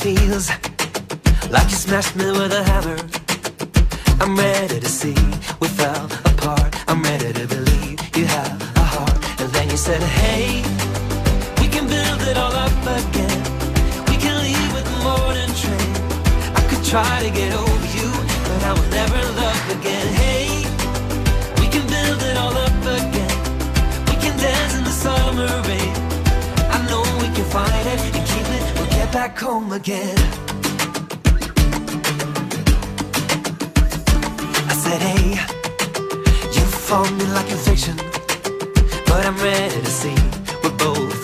feels like you smashed me with a hammer. I'm ready to see we fell apart. I'm ready to believe you have a heart. And then you said, Hey, we can build it all up again. We can leave with the morning train. I could try to get over you, but I will never love again. Hey, we can build it all up again. We can dance in the summer rain. I know we can find it back home again. I said, hey, you found me like a fiction, but I'm ready to see we're both.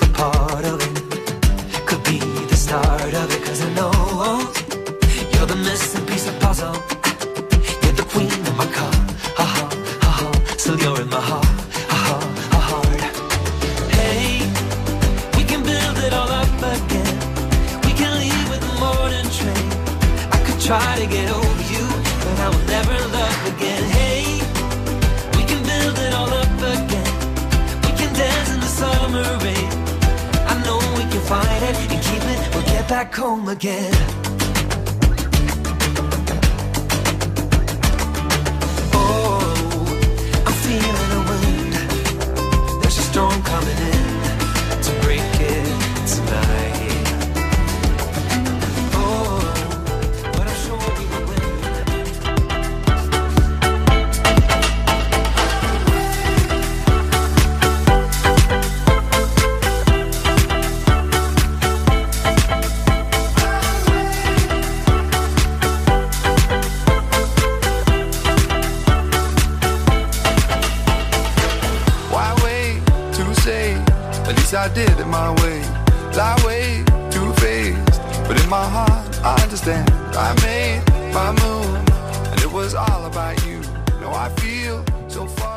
I did it my way. Lie way too but in my heart I understand. I made my and it was all about you. I feel so far.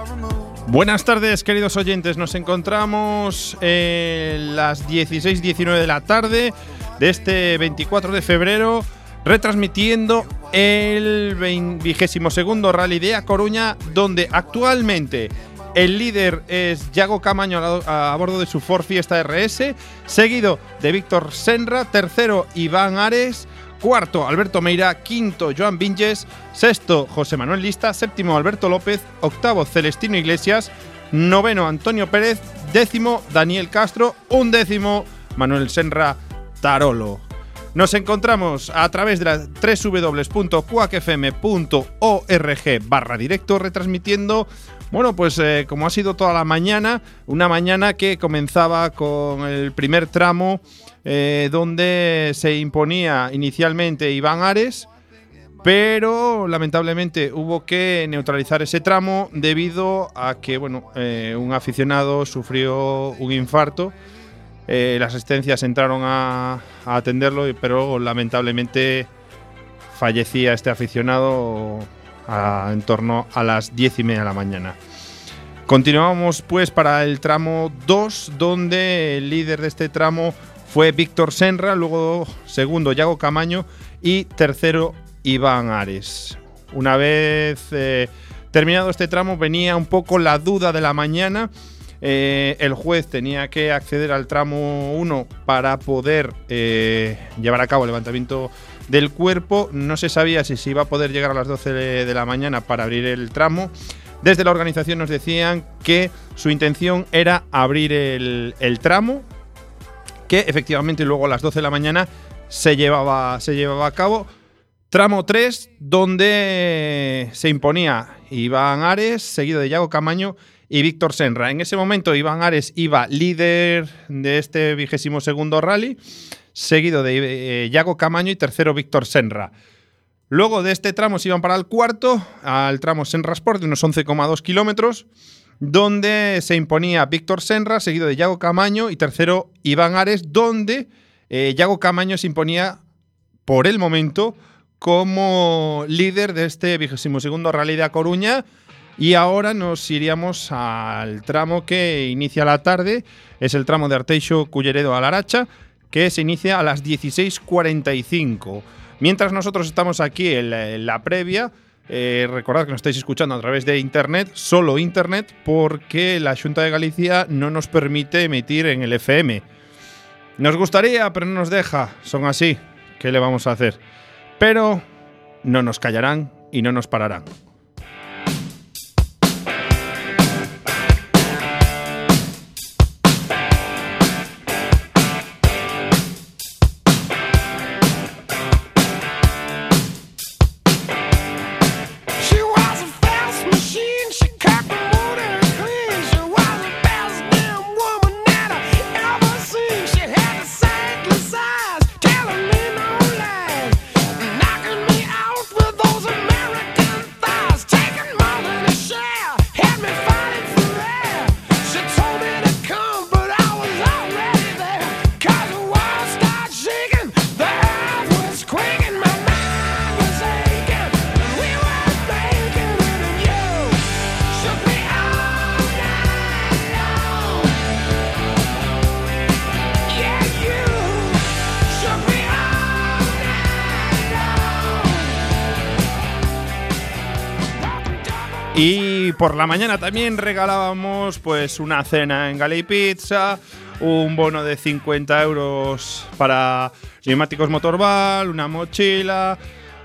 Buenas tardes, queridos oyentes. Nos encontramos en las 16.19 de la tarde de este 24 de febrero, retransmitiendo el vigésimo segundo Rally de A Coruña, donde actualmente el líder es Yago Camaño a, bordo de su Ford Fiesta RS, seguido de Víctor Senra, tercero Iván Ares, cuarto Alberto Meira, quinto Joan Vinges, sexto José Manuel Lista, séptimo Alberto López, octavo Celestino Iglesias, noveno Antonio Pérez, décimo Daniel Castro, undécimo Manuel Senra Tarolo. Nos encontramos a través de la www.cuacfm.org barra directo retransmitiendo, bueno, pues eh, como ha sido toda la mañana, una mañana que comenzaba con el primer tramo eh, donde se imponía inicialmente Iván Ares, pero lamentablemente hubo que neutralizar ese tramo debido a que, bueno, eh, un aficionado sufrió un infarto. Las asistencias entraron a, atenderlo, pero lamentablemente fallecía este aficionado en torno a las 10 y media de la mañana. Continuamos pues para el tramo 2, donde el líder de este tramo fue Víctor Senra, luego segundo Yago Camaño y tercero Iván Ares. Una vez eh, terminado este tramo venía un poco la duda de la mañana. Eh, el juez tenía que acceder al tramo 1 para poder eh, llevar a cabo el levantamiento del cuerpo. No se sabía si se iba a poder llegar a las 12 de la mañana para abrir el tramo. Desde la organización nos decían que su intención era abrir el, el tramo, que efectivamente luego a las 12 de la mañana se llevaba, se llevaba a cabo. Tramo 3, donde se imponía Iván Ares, seguido de Yago Camaño y Víctor Senra. En ese momento Iván Ares iba líder de este vigésimo segundo rally, seguido de eh, Yago Camaño y tercero Víctor Senra. Luego de este tramo se iban para el cuarto, al tramo Senra Sport de unos 11,2 kilómetros, donde se imponía Víctor Senra, seguido de Yago Camaño y tercero Iván Ares, donde eh, Yago Camaño se imponía por el momento como líder de este vigésimo segundo Rally de A Coruña. Y ahora nos iríamos al tramo que inicia la tarde, es el tramo de Arteixo Culleredo a Laracha, que se inicia a las 16.45. Mientras nosotros estamos aquí en la, previa, eh, recordad que nos estáis escuchando a través de internet, solo internet, porque la Junta de Galicia no nos permite emitir en el FM. Nos gustaría, pero no nos deja. Son así. ¿Qué le vamos a hacer? Pero no nos callarán y no nos pararán. Por la mañana también regalábamos pues una cena en Gali Pizza, un bono de 50 euros para neumáticos motorball, una mochila,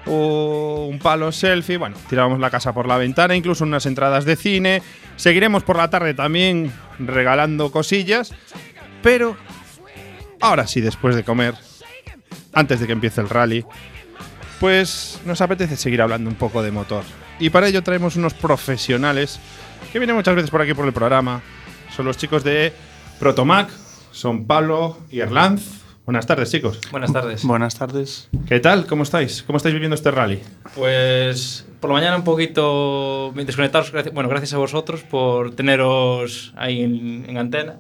o un palo selfie. Bueno, tiramos la casa por la ventana, incluso unas entradas de cine. Seguiremos por la tarde también regalando cosillas. Pero ahora sí, después de comer, antes de que empiece el rally, pues nos apetece seguir hablando un poco de motor. Y para ello traemos unos profesionales que vienen muchas veces por aquí por el programa. Son los chicos de Protomac, son Pablo y Erlanz. Buenas tardes, chicos. Buenas tardes. Buenas tardes. ¿Qué tal? ¿Cómo estáis? ¿Cómo estáis viviendo este rally? Pues por la mañana un poquito desconectados. gracias- Bueno, gracias a vosotros por teneros ahí en, en antena.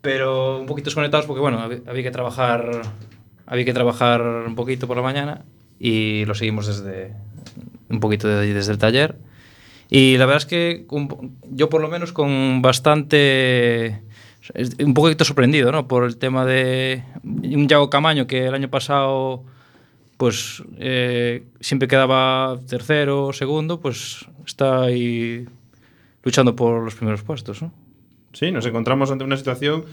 Pero un poquito desconectados porque, bueno, había, había que trabajar había que trabajar un poquito por la mañana y lo seguimos desde un poquito de desde el taller. Y la verdad es que yo por lo menos con bastante un poquito sorprendido, ¿no? Por el tema de un Yago Camaño que el año pasado pues eh, siempre quedaba tercero, segundo, pues está ahí luchando por los primeros puestos, ¿no? Sí, nos encontramos ante una situación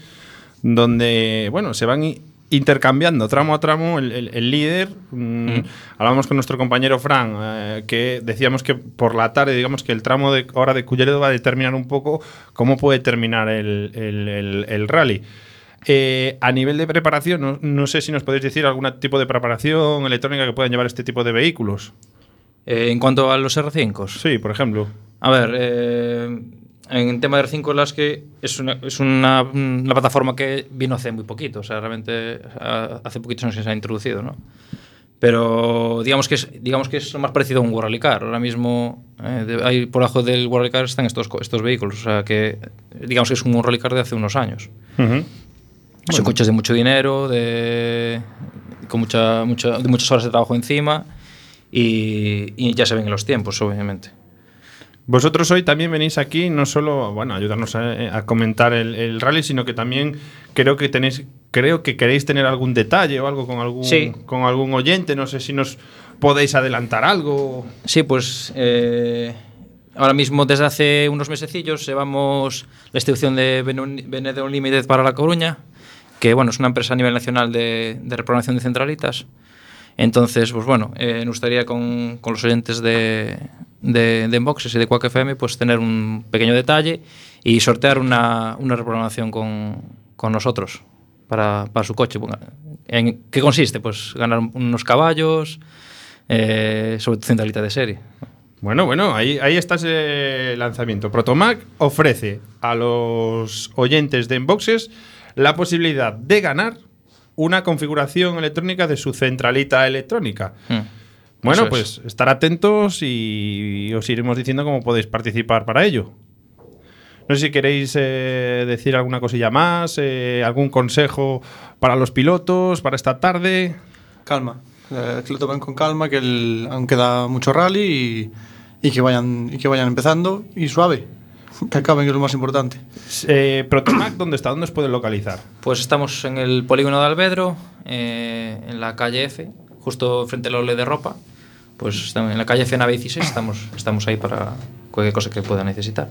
donde, bueno, se van intercambiando tramo a tramo el, el- el líder. Mm, Hablábamos con nuestro compañero Fran, eh, que decíamos que por la tarde, digamos que el tramo de ahora de Culleredo va a determinar un poco cómo puede terminar el, el- rally. Eh, a nivel de preparación, no, no sé si nos podéis decir algún tipo de preparación electrónica que puedan llevar este tipo de vehículos. Eh, en cuanto a los R5, Sí, por ejemplo. A ver, en tema de R5 las que es una, es una, una plataforma que vino hace muy poquito, o sea, realmente hace poquitos años que se ha introducido, ¿no? Pero digamos que es, digamos que es lo más parecido a un World Car. Ahora mismo, eh, de- ahí por abajo del World Car están estos, estos vehículos, o sea, que digamos que es un World Car de hace unos años. Ujú. Son coches de mucho dinero, de, con mucha, mucha, de muchas horas de trabajo encima y, y ya se ven en los tiempos, obviamente. Vosotros hoy también venís aquí no solo bueno, a ayudarnos a, a comentar el, el rally, sino que también creo que tenéis creo que queréis tener algún detalle o algo con algún Sí. con algún oyente, no sé si nos podéis adelantar algo. Sí, pues eh, ahora mismo desde hace unos mesecillos llevamos la institución de Benedetto Unlimited para La Coruña, que bueno, es una empresa a nivel nacional de, de reprogramación de centralitas. Entonces, pues bueno, eh, nos gustaría con, con los oyentes de, de, de Enboxes y de Quack FM pues tener un pequeño detalle y sortear una, una reprogramación con, con nosotros para, para su coche. ¿En qué consiste? Pues ganar unos caballos, eh, sobre tu centralita de serie. Bueno, bueno, ahí, ahí está ese lanzamiento. Protomac ofrece a los oyentes de Enboxes la posibilidad de ganar una configuración electrónica de su centralita electrónica. Mm. Bueno, Eso es. pues estar atentos y os iremos diciendo cómo podéis participar para ello. No sé si queréis eh, decir alguna cosilla más, eh, algún consejo para los pilotos, para esta tarde. Calma. eh, que lo tomen con calma, que el- aún queda mucho rally y, y que vayan, y que vayan empezando y suave. Que acaben, que es lo más importante. Eh, Protomac, ¿dónde está? ¿Dónde os pueden localizar? Pues estamos en el polígono de Albedro, eh, en la calle F, justo frente al ole de ropa. Pues en la calle nave 16, estamos, estamos ahí para cualquier cosa que puedan necesitar.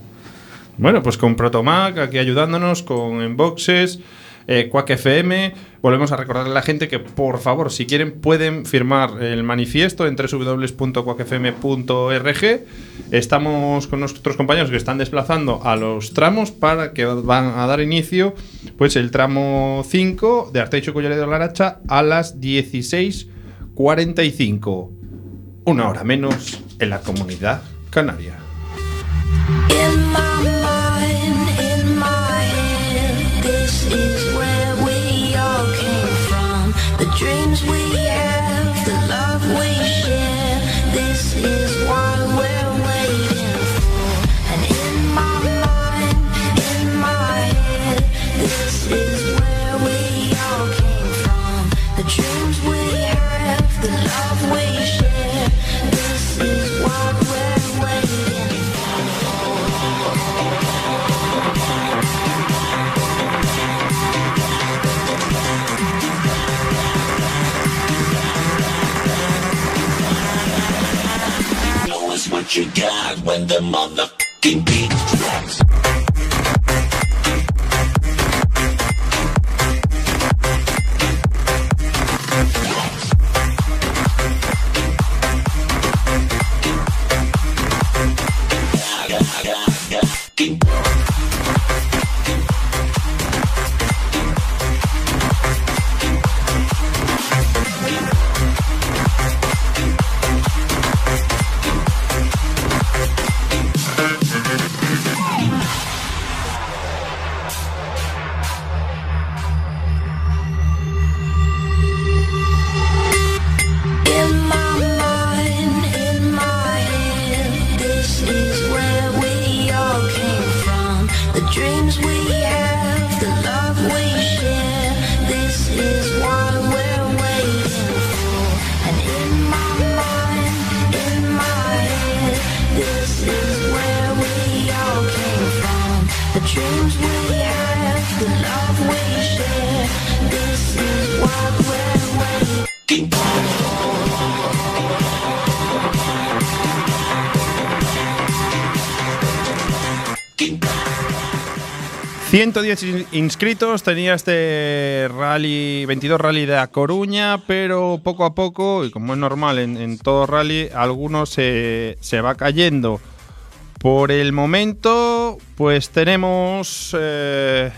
Bueno, pues con Protomac aquí ayudándonos, con Enboxes, eh, FM. Volvemos a recordarle a la gente que, por favor, si quieren, pueden firmar el manifiesto en www.quackfm.org. Estamos con nuestros compañeros que están desplazando a los tramos para que van a dar inicio pues el tramo 5 de Arteicho Colleredo de Laracha a las 16.45. Una hora menos en la comunidad canaria. When the motherfucking beat 110 in- inscritos tenía este rally, 22 rally de A Coruña, pero poco a poco, y como es normal en, en todo rally, algunos se, se va cayendo. Por el momento, pues tenemos eh,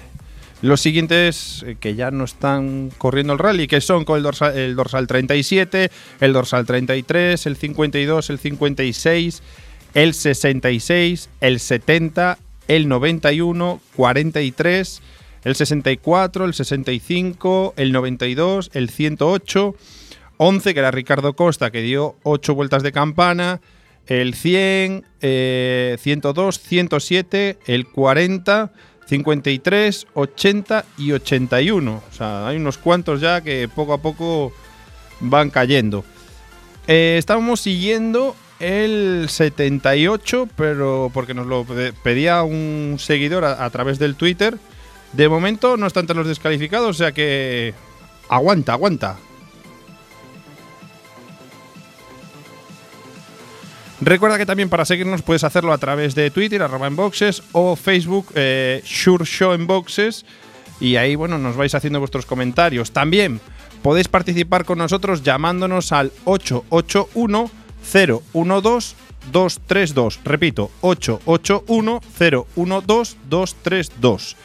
los siguientes eh, que ya no están corriendo el rally, que son con el dorsal, el dorsal 37, el dorsal 33, el 52, el 56, el 66, el 70, el 91, 43, el 64, el 65, el 92, el 108, 11, que era Ricardo Costa, que dio 8 vueltas de campana, el 100, eh, 102, 107, el 40, 53, 80 y 81. O sea, hay unos cuantos ya que poco a poco van cayendo. Eh, estábamos siguiendo el 78, pero porque nos lo pe- pedía un seguidor a, través del Twitter. De momento no está entre los descalificados, o sea que aguanta, aguanta. Recuerda que también para seguirnos puedes hacerlo a través de Twitter, arroba en boxes, o Facebook, eh, Sure Show en boxes. Y ahí, bueno, nos vais haciendo vuestros comentarios. También podéis participar con nosotros llamándonos al 881-012-232. Repito, 881-012-232.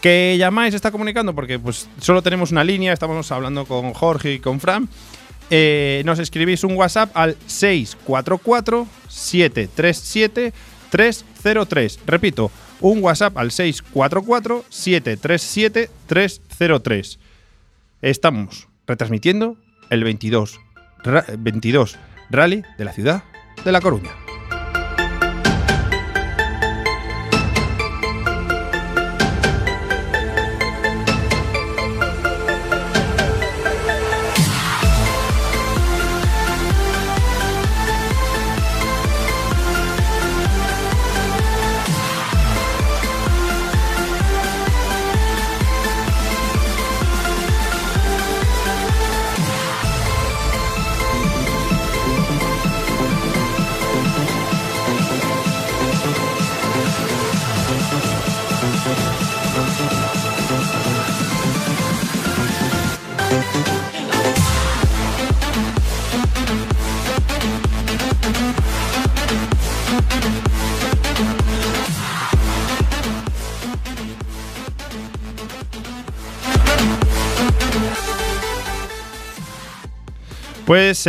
Que llamáis, está comunicando, porque pues solo tenemos una línea, estamos hablando con Jorge y con Fran. Eh, nos escribís un WhatsApp al 644-737-303. Repito, un WhatsApp al 644-737-303. Estamos retransmitiendo el 22, ra- 22 Rally de la ciudad de La Coruña.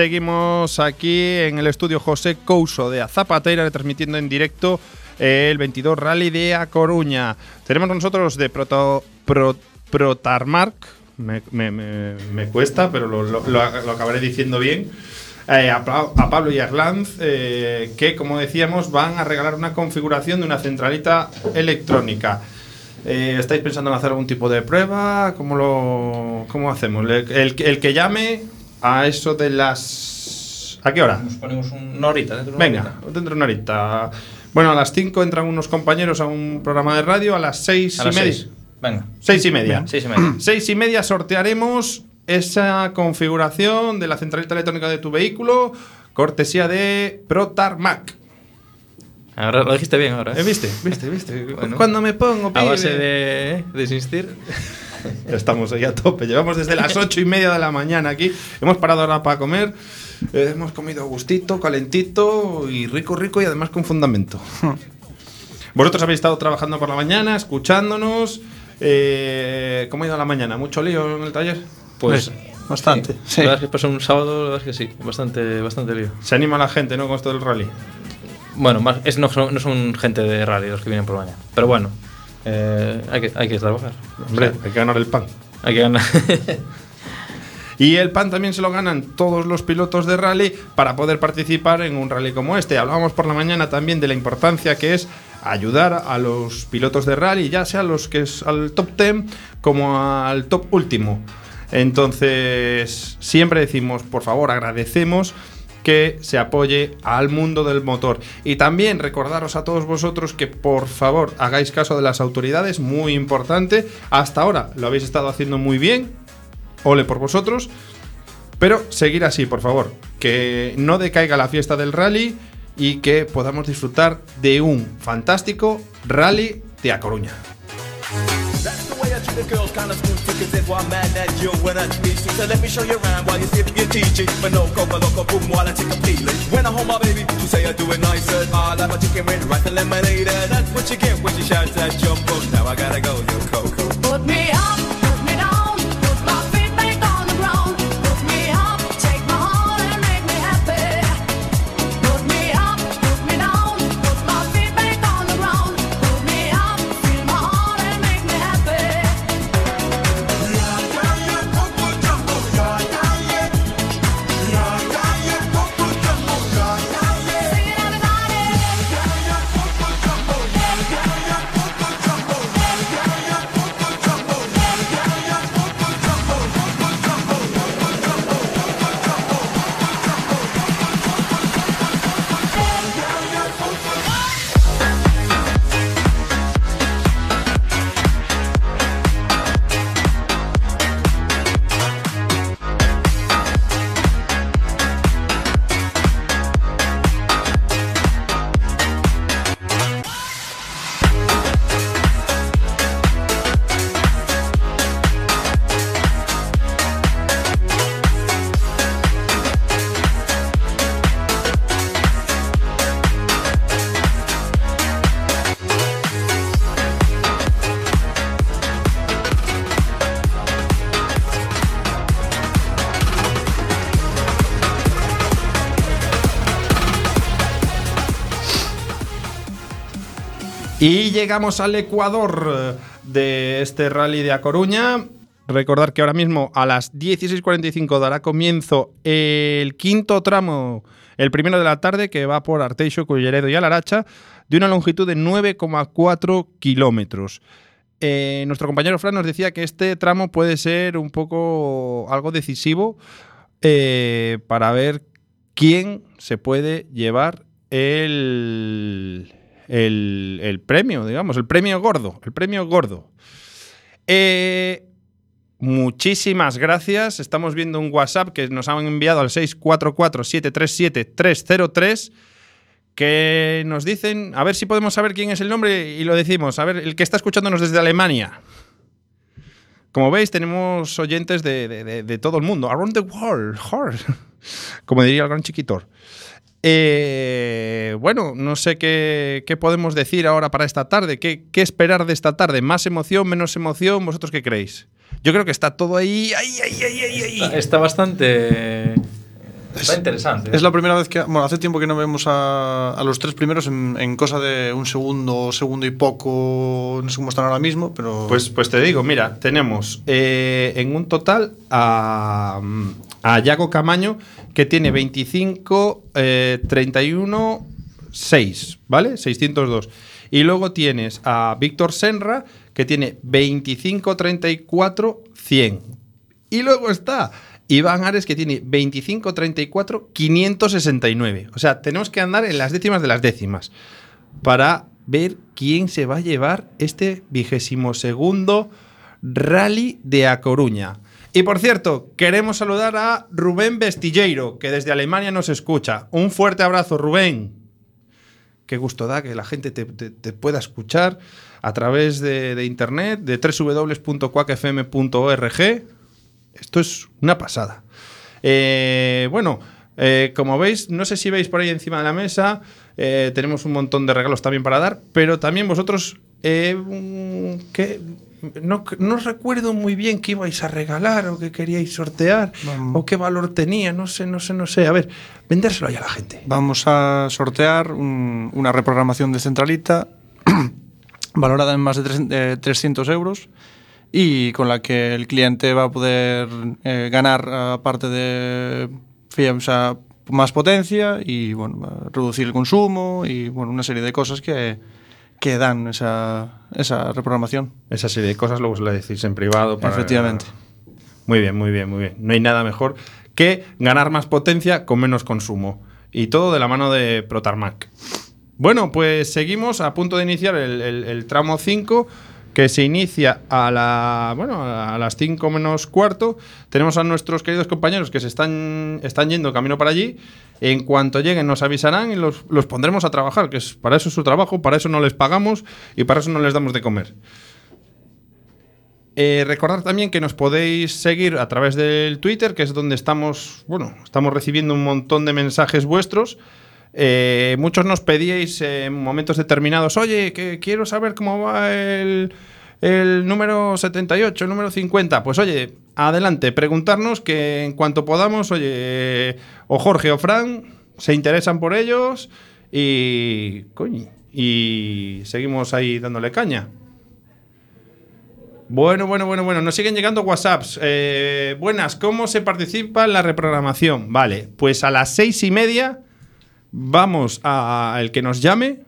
Seguimos aquí en el estudio José Couso de Azapatera, transmitiendo en directo el 22 Rally de A Coruña. Tenemos nosotros de Proto, Pro- Protarmark, me, cuesta, pero lo, acabaré diciendo bien. eh, a, Pa- a Pablo y a Arlanz, eh, que como decíamos van a regalar una configuración de una centralita electrónica. Eh, ¿Estáis pensando en hacer algún tipo de prueba? ¿Cómo lo cómo hacemos? El que llame a eso de las... ¿A qué hora? Nos ponemos un- una horita dentro de una Venga, horita. dentro de una horita. Bueno, a las 5 entran unos compañeros a un programa de radio, a las 6 A y las media. seis. Venga. Seis y media. Seis y media. Seis y media sortearemos esa configuración de la centralita electrónica de tu vehículo, cortesía de ProTarmac. Ahora lo dijiste bien ahora. ¿eh? ¿Eh, ¿Viste? ¿Viste? ¿Viste? Bueno. Cuando me pongo, A pibe. base de, de insistir. Estamos ahí a tope. Llevamos desde las ocho y media de la mañana aquí. Hemos parado ahora para comer. Eh, hemos comido a gustito, calentito y rico, rico y además con fundamento. Vosotros habéis estado trabajando por la mañana, escuchándonos. Eh, ¿Cómo ha ido la mañana? ¿Mucho lío en el taller? Pues. Bastante. Sí. Sí. La verdad es que pasó un sábado, la verdad es que sí. Bastante, bastante lío. Se anima la gente, ¿no? Con esto del rally. Bueno, más, es, no, son, no son gente de rally los que vienen por la mañana. Pero bueno, eh, hay, que, hay que trabajar. Hombre, hay que ganar el pan. hay que ganar. Y el pan también se lo ganan todos los pilotos de rally para poder participar en un rally como este. Hablábamos por la mañana también de la importancia que es ayudar a los pilotos de rally, ya sea los que es al top 10 como al top último. Entonces, siempre decimos, por favor, agradecemos que se apoye al mundo del motor. Y también recordaros a todos vosotros que por favor hagáis caso de las autoridades, muy importante. Hasta ahora lo habéis estado haciendo muy bien, ole por vosotros. Pero seguir así, por favor. Que no decaiga la fiesta del rally y que podamos disfrutar de un fantástico rally de A Coruña. The treat the girls, kinda smooth, because if I'm mad at you when I you. So let me show you around while you sip your teaching. But no coca loco boom while I take a peeling. When I hold my baby, you say I do it nicer. I like my chicken with rice and lemonade. That's what you get when you shout that jump up. Now I gotta go, yo, Coco. Y llegamos al Ecuador eh, de este rally de A Coruña. Recordar que ahora mismo a las 16.45 dará comienzo el quinto tramo, el primero de la tarde, que va por Arteixo, Culleredo y Alaracha, de una longitud de 9,4 kilómetros. Eh, nuestro compañero Fran nos decía que este tramo puede ser un poco algo decisivo eh, para ver quién se puede llevar el, el, premio, digamos, el premio gordo, el premio gordo. Eh, muchísimas gracias. Estamos viendo un WhatsApp que nos han enviado al 644-737-303 que nos dicen, a ver si podemos saber quién es el nombre y lo decimos. A ver, el que está escuchándonos desde Alemania. Como veis, tenemos oyentes de- de todo el mundo. Around the world. hard. Como diría el gran chiquitor. Eh, bueno, no sé qué, qué podemos decir ahora para esta tarde. ¿Qué, qué esperar de esta tarde? ¿Más emoción, menos emoción? ¿Vosotros qué creéis? Yo creo que está todo ahí. ¡Ay, ay, ay, ay, ay! Está, está bastante. Está interesante. Es la primera vez que. Bueno, hace tiempo que no vemos a, a los tres primeros en, en cosa de un segundo, segundo y poco. No sé cómo están ahora mismo, pero. Pues, pues te digo, mira, tenemos eh, en un total a, a Yago Camaño que tiene 25, eh, 31, 6, ¿vale? 602. Y luego tienes a Víctor Senra que tiene 25, 34, 100. Y luego está Iván Ares que tiene 25, 34, 569. O sea, tenemos que andar en las décimas de las décimas para ver quién se va a llevar este vigésimo segundo rally de A Coruña. Y por cierto, queremos saludar a Rubén Vestilleiro, que desde Alemania nos escucha. Un fuerte abrazo, Rubén. Qué gusto da que la gente te, pueda escuchar a través de, internet, de. Esto es una pasada. Eh, bueno, eh, como veis, no sé si veis por ahí encima de la mesa, eh, tenemos un montón de regalos también para dar, pero también vosotros, que no, no recuerdo muy bien qué ibais a regalar o qué queríais sortear o qué valor tenía, no sé, no sé, no sé. A ver, vendérselo ya a la gente. Vamos a sortear un- una reprogramación de centralita valorada en más de tres- eh, 300 euros y con la que el cliente va a poder eh, ganar, aparte de sea, más potencia y bueno, reducir el consumo y bueno, una serie de cosas que, que dan esa, esa reprogramación. Esa serie de cosas luego os la decís en privado. Para, Efectivamente. Muy bien, muy bien, muy bien. No hay nada mejor que ganar más potencia con menos consumo. Y todo de la mano de Protarmac. Bueno, pues seguimos a punto de iniciar el, el- el tramo 5 que se inicia a, la, bueno, a las 5 menos cuarto. Tenemos a nuestros queridos compañeros que se están, están yendo camino para allí. En cuanto lleguen nos avisarán y los, los pondremos a trabajar, que es, para eso es su trabajo, para eso no les pagamos y para eso no les damos de comer. Eh, recordad también que nos podéis seguir a través del Twitter, que es donde estamos, bueno, estamos recibiendo un montón de mensajes vuestros. Eh, muchos nos pedíais en momentos determinados, oye, que quiero saber cómo va el, el número 78, el número 50. Pues oye, adelante, preguntarnos que en cuanto podamos, oye, o Jorge o Fran se interesan por ellos y, coño, y seguimos ahí dándole caña. Bueno, bueno, bueno, bueno. Nos siguen llegando WhatsApps. Eh, buenas, ¿cómo se participa en la reprogramación? Vale, pues a las seis y media vamos al que nos llame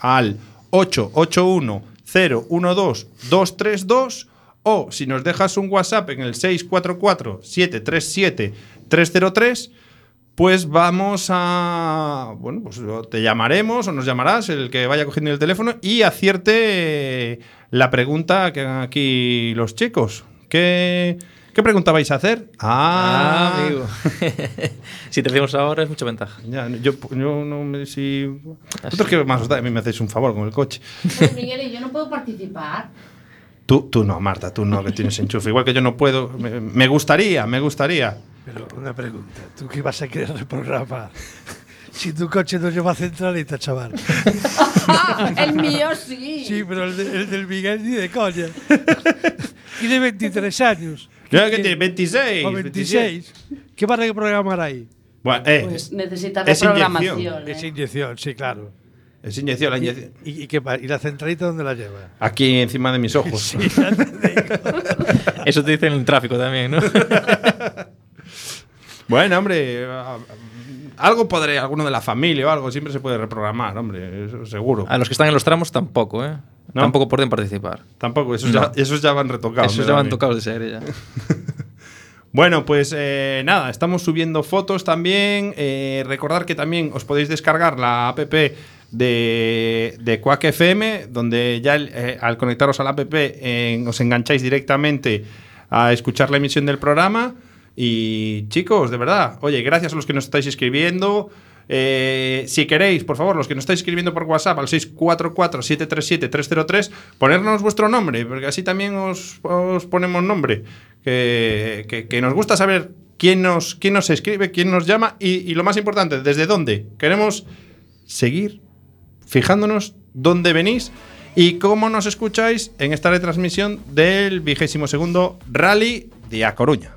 al 881-012-232 o si nos dejas un WhatsApp en el 644-737-303 pues vamos a. Bueno, pues te llamaremos o nos llamarás, el que vaya cogiendo el teléfono, y acierte la pregunta que hagan aquí los chicos. ¿Qué, qué pregunta vais a hacer? Ah, Ah, amigo. si te decimos ahora es mucha ventaja. Ya, yo, yo no me. Si, ¿Vosotros qué más os da? A mí me hacéis un favor con el coche. Pues Miguel, ¿y yo no puedo participar? Tú, tú no, Marta, tú no, que tienes enchufe. Igual que yo no puedo. Me, me gustaría, me gustaría. Pero una pregunta, ¿tú qué vas a querer reprogramar? Si tu coche no lleva centralita, chaval. Ah, el mío sí. Sí, pero el, de- el del Miguel ni de coña. Tiene 23 años. Claro que tiene 26. O 26. ¿Qué va a reprogramar ahí? Bueno, eh, Pues necesita Es reprogramación. inyección. ¿eh? Es inyección, sí, claro. es inyección, la ¿Y, inyección. y, y qué pa- ¿Y la centralita dónde la lleva? Aquí encima de mis ojos. Eso te dicen en el tráfico también, ¿no? Bueno, hombre, algo podré, alguno de la familia o algo, siempre se puede reprogramar, hombre, eso seguro. A los que están en los tramos tampoco, ¿eh? ¿No? Tampoco pueden participar. Tampoco, esos, No. ya, esos ya van retocados. Esos ya van tocados de serie ya. Bueno, pues eh, nada, estamos subiendo fotos también. Eh, recordar que también os podéis descargar la app de, de Quack FM, donde ya el- eh, al conectaros a la app os engancháis directamente a escuchar la emisión del programa. Y chicos, de verdad, oye, gracias a los que nos estáis escribiendo. Eh, si queréis, por favor, los que nos estáis escribiendo por WhatsApp al 644-737-303, ponernos vuestro nombre, porque así también os, os ponemos nombre. Que nos gusta saber quién nos, quién nos escribe, quién nos llama y, y lo más importante, desde dónde. Queremos seguir fijándonos dónde venís y cómo nos escucháis en esta retransmisión del vigésimo segundo Rally de A Coruña.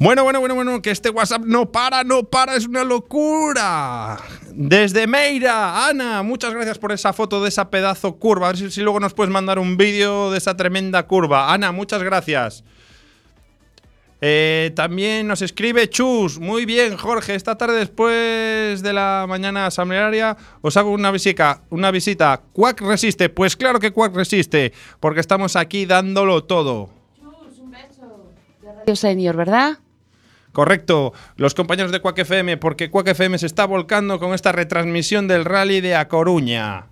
Bueno, bueno, bueno, bueno, que este WhatsApp no para, no para, es una locura. Desde Meira, Ana, muchas gracias por esa foto de esa pedazo curva. A ver si, luego nos puedes mandar un vídeo de esa tremenda curva. Ana, muchas gracias. Eh, también nos escribe Chus. Muy bien, Jorge. Esta tarde, después de la mañana asamblearia, os hago una visita. Una visita. ¿Cuac resiste? Pues claro que Cuac resiste, porque estamos aquí dándolo todo. Radio Senior, ¿verdad? Correcto, los compañeros de Quack FM, porque Quack FM se está volcando con esta retransmisión del rally de A Coruña.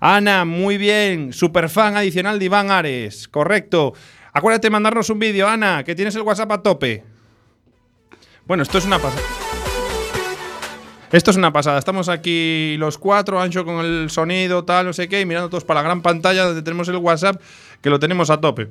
Ana, muy bien, superfan adicional de Iván Ares, correcto. Acuérdate de mandarnos un vídeo, Ana, que tienes el WhatsApp a tope. Bueno, esto es una pasada. Esto es una pasada. Estamos aquí los cuatro, Ancho con el sonido, tal, no sé qué, y mirando todos para la gran pantalla donde tenemos el WhatsApp, que lo tenemos a tope.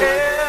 Yeah.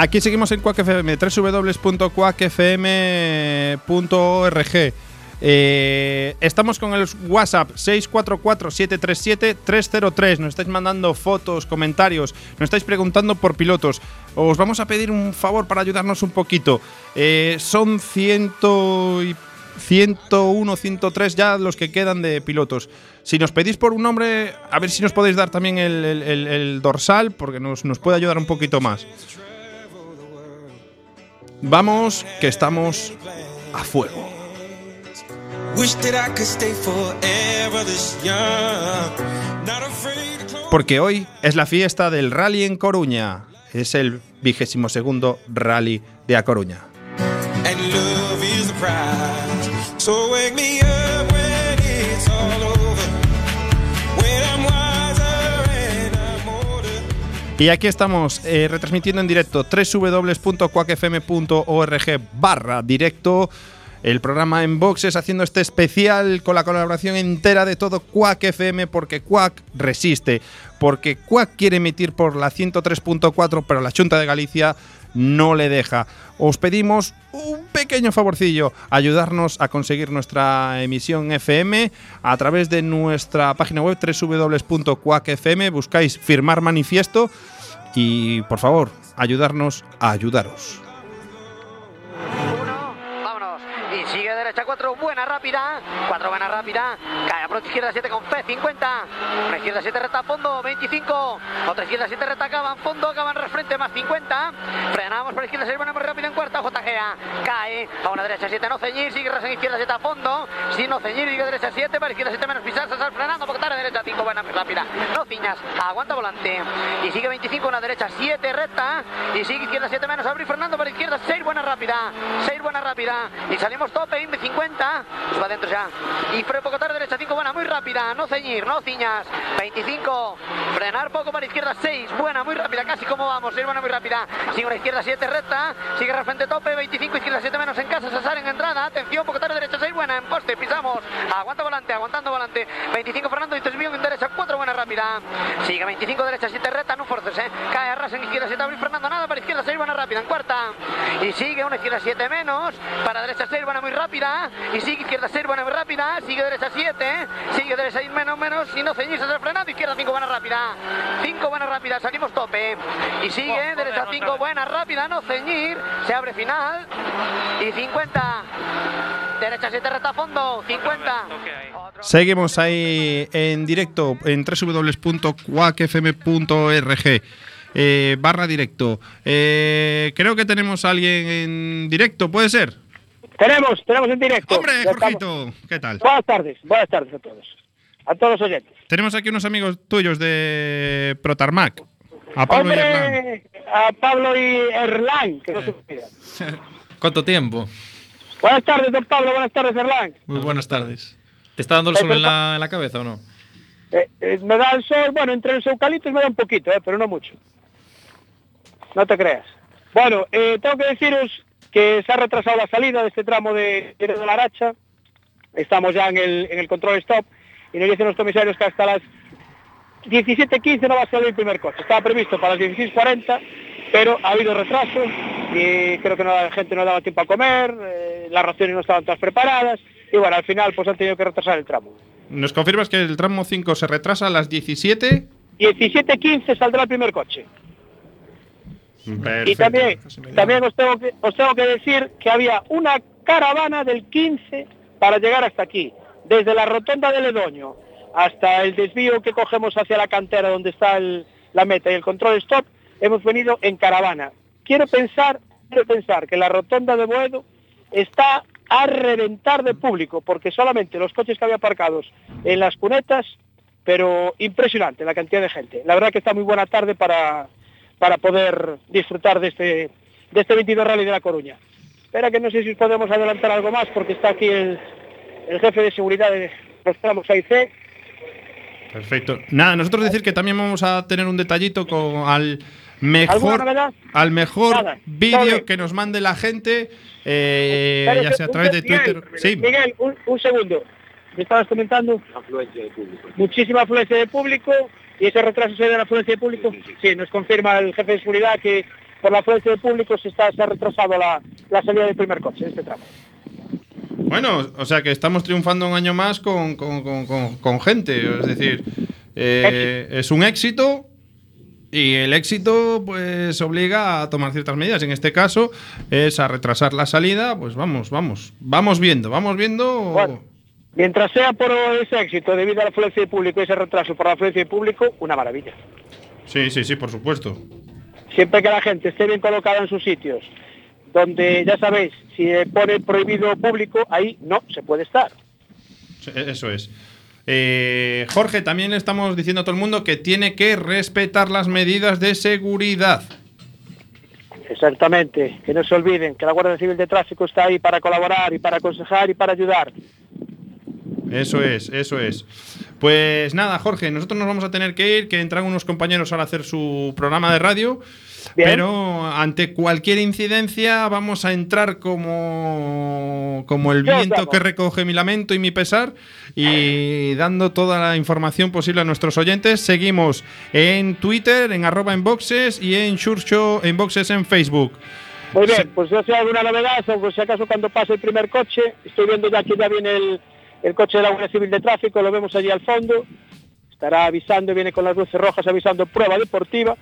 Aquí seguimos en Quack FM, www.quackfm.org. Eh, estamos con el WhatsApp 644-737-303. Nos estáis mandando fotos, comentarios, nos estáis preguntando por pilotos. Os vamos a pedir un favor para ayudarnos un poquito. Eh, son ciento y 101, 103 ya los que quedan de pilotos. Si nos pedís por un nombre, a ver si nos podéis dar también el, dorsal, porque nos puede ayudar un poquito más. Vamos, que estamos a fuego. Porque hoy es la fiesta del rally en Coruña. Es el vigésimo segundo rally de A Coruña. Y aquí estamos eh, retransmitiendo en directo www.quackfm.org barra directo. El programa en boxes haciendo este especial con la colaboración entera de todo Quack FM porque Quack resiste, porque Quack quiere emitir por la 103.4 pero la Junta de Galicia no le deja. Os pedimos un pequeño favorcillo, ayudarnos a conseguir nuestra emisión FM a través de nuestra página web www.quackfm, buscáis firmar manifiesto y por favor, ayudarnos a ayudaros. Vámonos. Y sigue derecha 4, buena rápida. 4 buena rápida. Cae a izquierda 7 con F, 50. Una izquierda 7 reta fondo, 25. Otra izquierda 7 reta acaba en fondo, acaba en refrente más 50. Frenamos por izquierda 6, buena muy rápida en cuarta. JG bajea, cae, a una derecha 7, no ceñir, sigue en izquierda 7 a fondo, si no ceñir, sigue derecha 7, para izquierda 7 menos pisar, sal frenando, porque tarde derecha 5, buena, rápida, no ciñas, aguanta volante, y sigue 25, una derecha 7, recta, y sigue izquierda 7 menos, abrir Fernando, para izquierda 6, buena rápida, 6, buena rápida, y salimos tope, Inve 50, pues va adentro ya, y freno poco tarde derecha 5, buena, muy rápida, no ceñir, no ciñas, 25, frenar poco para izquierda 6, buena, muy rápida, casi como vamos, 6, buena, muy rápida, sigue una izquierda 7, recta, sigue frente tope, 25, izquierda 7 menos en casa, César en entrada, atención, poco tarde derecha 6, buena, en poste, pisamos, aguanta volante, aguantando volante, 25 Fernando y 3 en derecha, 4 buena rápida, sigue 25 derecha 7 recta, no forces, eh, cae arras en izquierda 7, abre Fernando, nada para izquierda 6, buena rápida, en cuarta, y sigue una izquierda 7 menos, para derecha 6, buena muy rápida, y sigue izquierda 6, buena rápida, sigue derecha 7, sigue derecha 6 menos, menos, y no ceñirse, se frenando, izquierda 5 buena rápida, 5 buena rápida, salimos tope, y sigue derecha 5 buena rápida, no ceñir, se abre final, y 50, derecha 7 recta a fondo, 50, Seguimos ahí en directo en www.quackfm.org. Eh, barra directo. Eh, creo que tenemos a alguien en directo, ¿puede ser? Tenemos, tenemos en directo. Hombre, Ya Jorgito, ¿qué tal? Buenas tardes, buenas tardes a todos. A todos los oyentes. Tenemos aquí unos amigos tuyos de Protarmac. A Pablo y Hernán. Hombre, a Pablo y Erlán, que no se. ¿Cuánto tiempo? Buenas tardes, don Pablo, buenas tardes, Erlán. Muy buenas tardes. ¿Te está dando el sol en la, en la cabeza o no? Eh, eh, me da el sol, bueno, entre los eucaliptos me da un poquito, eh, pero no mucho. No te creas. Bueno, eh, tengo que deciros que se ha retrasado la salida de este tramo de, de la Aracha. Estamos ya en el, en el control stop y nos dicen los comisarios que hasta las 17.15 no va a salir el primer coche. Estaba previsto para las 16.40, pero ha habido retraso y creo que no, la gente no daba tiempo a comer, eh, las raciones no estaban todas preparadas y bueno, al final pues han tenido que retrasar el tramo. ¿Nos confirmas que el tramo 5 se retrasa a las 17? 17.15 saldrá el primer coche. Y también, también os, tengo que, os tengo que decir que había una caravana del 15 para llegar hasta aquí, desde la rotonda de Ledoño hasta el desvío que cogemos hacia la cantera donde está el- la meta y el control stop, hemos venido en caravana. Quiero pensar, quiero pensar que la rotonda de Boedo está a reventar de público, porque solamente los coches que había aparcados en las cunetas, pero impresionante la cantidad de gente. La verdad que está muy buena tarde para, para poder disfrutar de este, de este 22 Rally de La Coruña. Espera que no sé si podemos adelantar algo más porque está aquí el, el jefe de seguridad de los tramos A y C. Perfecto. Nada, nosotros decir que también vamos a tener un detallito con al mejor al mejor vídeo que nos mande la gente, eh, ya sea a través de Miguel, Twitter. Sí, Miguel, un, un segundo. ¿Me estabas comentando? Muchísima afluencia de público y ese retraso se debe a la afluencia de público. Sí, nos confirma el jefe de seguridad que por la afluencia de público se, está, se ha retrasado la, la salida del primer coche de este tramo. Bueno, o sea que estamos triunfando un año más con, con- con- con- con gente. Es decir, eh, es un éxito y el éxito pues obliga a tomar ciertas medidas. En este caso es a retrasar la salida. Pues vamos, vamos, vamos viendo, vamos viendo. Bueno, mientras sea por ese éxito debido a la afluencia de público y ese retraso por la afluencia de público, una maravilla. Sí, sí, sí, por supuesto. Siempre que la gente esté bien colocada en sus sitios, donde ya sabéis, si pone prohibido público, ahí no se puede estar. Eso es. Eh, Jorge, también estamos diciendo a todo el mundo que tiene que respetar las medidas de seguridad. Exactamente, que no se olviden que la Guardia Civil de Tráfico está ahí para colaborar y para aconsejar y para ayudar. Eso es, eso es. Pues nada, Jorge, nosotros nos vamos a tener que ir, que entran unos compañeros ahora a hacer su programa de radio. Pero ante cualquier incidencia vamos a entrar como, como el viento que recoge mi lamento y mi pesar y dando toda la información posible a nuestros oyentes. Seguimos en Twitter, en arroba en boxes y en Churcho en boxes en Facebook. Muy bien, pues yo si hay alguna novedad, o por si acaso cuando pase el primer coche, estoy viendo ya que ya viene el, el coche de la Guardia Civil de Tráfico, lo vemos allí al fondo, estará avisando, viene con las luces rojas avisando prueba deportiva.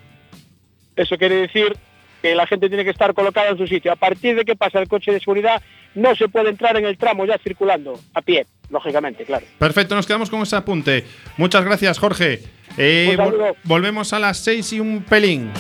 Eso quiere decir que la gente tiene que estar colocada en su sitio. A partir de que pasa el coche de seguridad, no se puede entrar en el tramo ya circulando, a pie, lógicamente, claro. Perfecto, nos quedamos con ese apunte. Muchas gracias, Jorge. Eh, volvemos a las seis y un pelín.